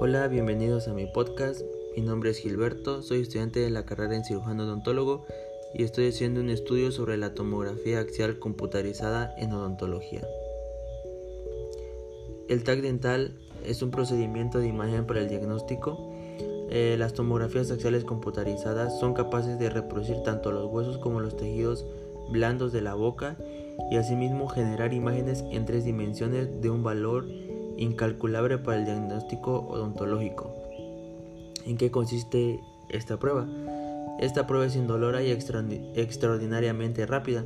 Hola, bienvenidos a mi podcast. Mi nombre es Gilberto, soy estudiante de la carrera en cirujano odontólogo y estoy haciendo un estudio sobre la tomografía axial computarizada en odontología. El TAC dental es un procedimiento de imagen para el diagnóstico. Eh, las tomografías axiales computarizadas son capaces de reproducir tanto los huesos como los tejidos blandos de la boca y asimismo generar imágenes en tres dimensiones de un valor incalculable para el diagnóstico odontológico. ¿En qué consiste esta prueba? Esta prueba es indolora y extraordinariamente rápida.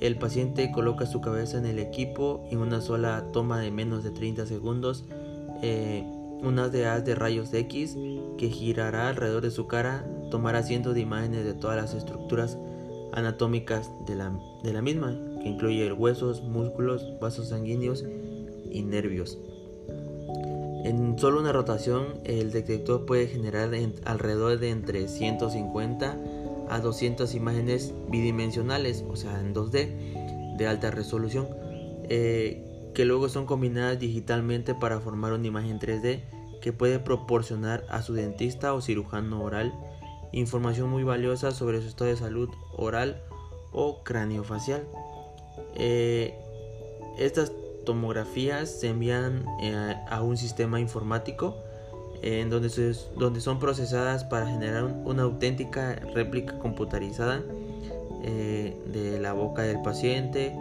El paciente coloca su cabeza en el equipo en una sola toma de menos de 30 segundos. Eh, unas de haz de rayos X que girará alrededor de su cara, tomará cientos de imágenes de todas las estructuras anatómicas de la misma, que incluye huesos, músculos, vasos sanguíneos y nervios. En solo una rotación, el detector puede generar alrededor de entre 150 a 200 imágenes bidimensionales, o sea, en 2D, de alta resolución, eh, que luego son combinadas digitalmente para formar una imagen 3D que puede proporcionar a su dentista o cirujano oral información muy valiosa sobre su estado de salud oral o craneofacial. Eh, estas tomografías se envían eh, a un sistema informático en donde, donde son procesadas para generar una auténtica réplica computarizada eh, de la boca del paciente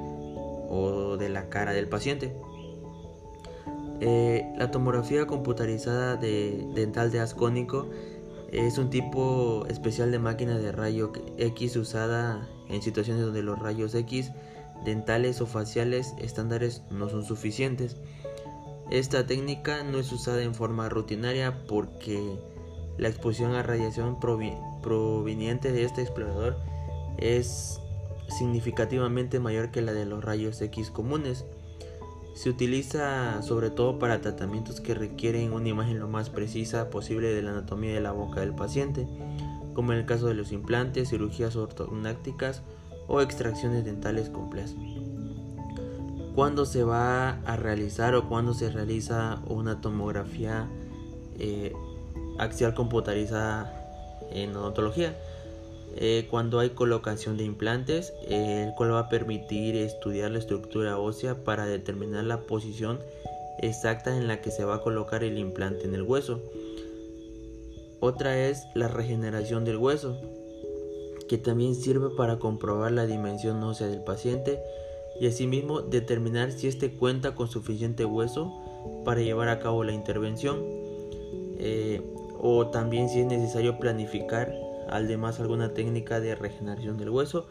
o de la cara del paciente. la tomografía computarizada de dental de ascónico es un tipo especial de máquina de rayo X usada en situaciones donde los rayos X dentales o faciales estándares no son suficientes. Esta técnica no es usada en forma rutinaria porque la exposición a radiación proveniente de este explorador es significativamente mayor que la de los rayos X comunes. Se utiliza sobre todo para tratamientos que requieren una imagen lo más precisa posible de la anatomía de la boca del paciente, como en el caso de los implantes, cirugías ortognácticas o extracciones dentales complejas. ¿Cuándo se va a realizar o cuándo se realiza una tomografía eh, axial computarizada en odontología? Eh, cuando hay colocación de implantes, el cual va a permitir estudiar la estructura ósea para determinar la posición exacta en la que se va a colocar el implante en el hueso. Otra es la regeneración del hueso, que también sirve para comprobar la dimensión ósea del paciente y asimismo determinar si éste cuenta con suficiente hueso para llevar a cabo la intervención eh, o también si es necesario planificar además alguna técnica de regeneración del hueso,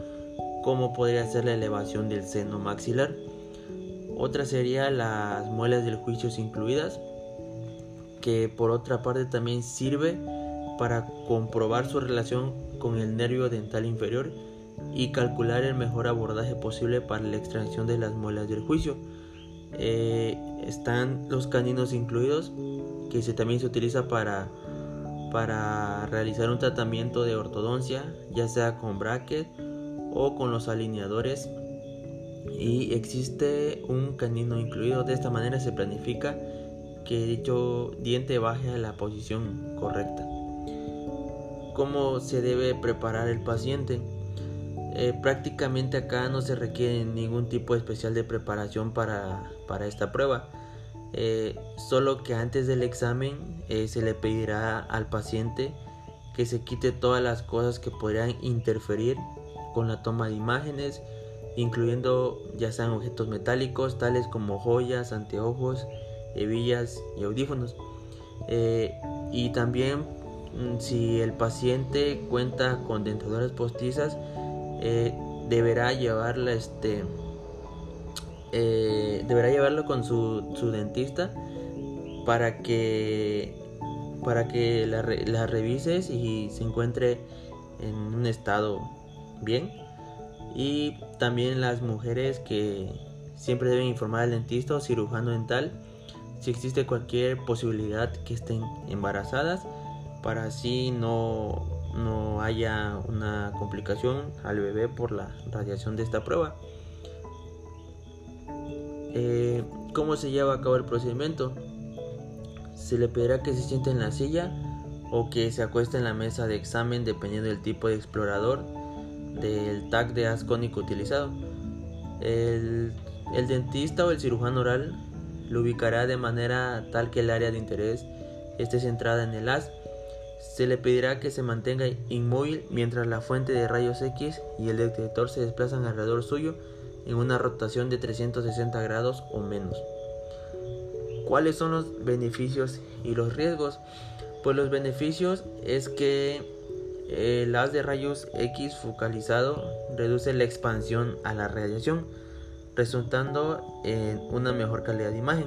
como podría ser la elevación del seno maxilar. Otra sería las muelas del juicio incluidas, que por otra parte también sirve para comprobar su relación con el nervio dental inferior y calcular el mejor abordaje posible para la extracción de las muelas del juicio. Eh, están los caninos incluidos, que se, también se utiliza para para realizar un tratamiento de ortodoncia, ya sea con bracket o con los alineadores. Y existe un canino incluido. De esta manera se planifica que dicho diente baje a la posición correcta. ¿Cómo se debe preparar el paciente? Eh, prácticamente acá no se requiere ningún tipo especial de preparación para, para esta prueba eh, solo que antes del examen eh, se le pedirá al paciente que se quite todas las cosas que podrían interferir con la toma de imágenes, incluyendo ya sean objetos metálicos tales como joyas, anteojos, hebillas y audífonos. Eh, y también si el paciente cuenta con dentaduras postizas, deberá llevarla este eh, deberá llevarlo con su, dentista para que para que la, la, revises y se encuentre en un estado bien. Y también las mujeres que siempre deben informar al dentista o cirujano dental si existe cualquier posibilidad que estén embarazadas para así no, no haya una complicación al bebé por la radiación de esta prueba. Eh, ¿Cómo se lleva a cabo el procedimiento? se le pedirá que se siente en la silla o que se acueste en la mesa de examen dependiendo del tipo de explorador del tag de haz utilizado. El, el dentista o el cirujano oral lo ubicará de manera tal que el área de interés esté centrada en el haz. Se le pedirá que se mantenga inmóvil mientras la fuente de rayos X y el detector se desplazan alrededor suyo en una rotación de 360 grados o menos. ¿Cuáles son los beneficios y los riesgos? Pues los beneficios es que el haz de rayos X focalizado reduce la expansión a la radiación, resultando en una mejor calidad de imagen.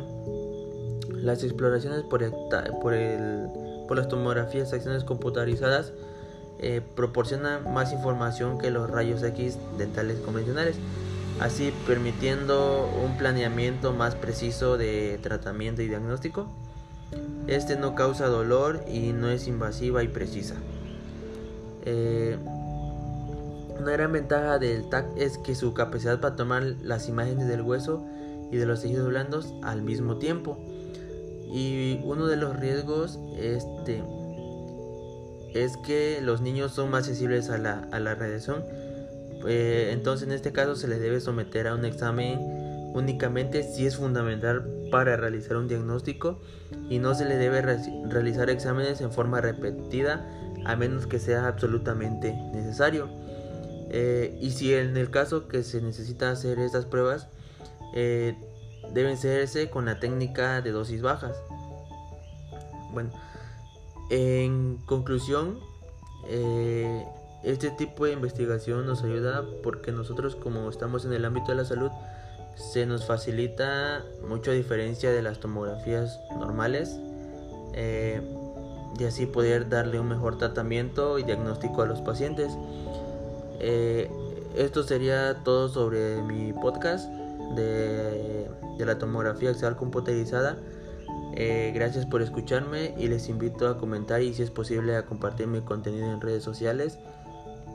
Las exploraciones por, por, las tomografías acciones computarizadas eh, proporcionan más información que los rayos X dentales convencionales, así permitiendo un planeamiento más preciso de tratamiento y diagnóstico. Este no causa dolor y no es invasiva y precisa. Eh, una gran ventaja del TAC es que su capacidad para tomar las imágenes del hueso y de los tejidos blandos al mismo tiempo. Y uno de los riesgos este, es que los niños son más sensibles a la, a la radiación. Eh, entonces en este caso se les debe someter a un examen únicamente si es fundamental para realizar un diagnóstico y no se le debe realizar exámenes en forma repetida a menos que sea absolutamente necesario. Eh, y si en el caso que se necesita hacer estas pruebas, eh, deben hacerse con la técnica de dosis bajas. Bueno, en conclusión, eh, este tipo de investigación nos ayuda porque nosotros como estamos en el ámbito de la salud, se nos facilita mucho a diferencia de las tomografías normales y así poder darle un mejor tratamiento y diagnóstico a los pacientes. Eh, esto sería todo sobre mi podcast de, la tomografía axial computerizada. Eh, gracias por escucharme y les invito a comentar y si es posible a compartir mi contenido en redes sociales.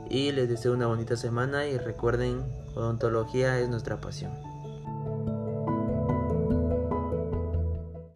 Y les deseo una bonita semana y recuerden, odontología es nuestra pasión.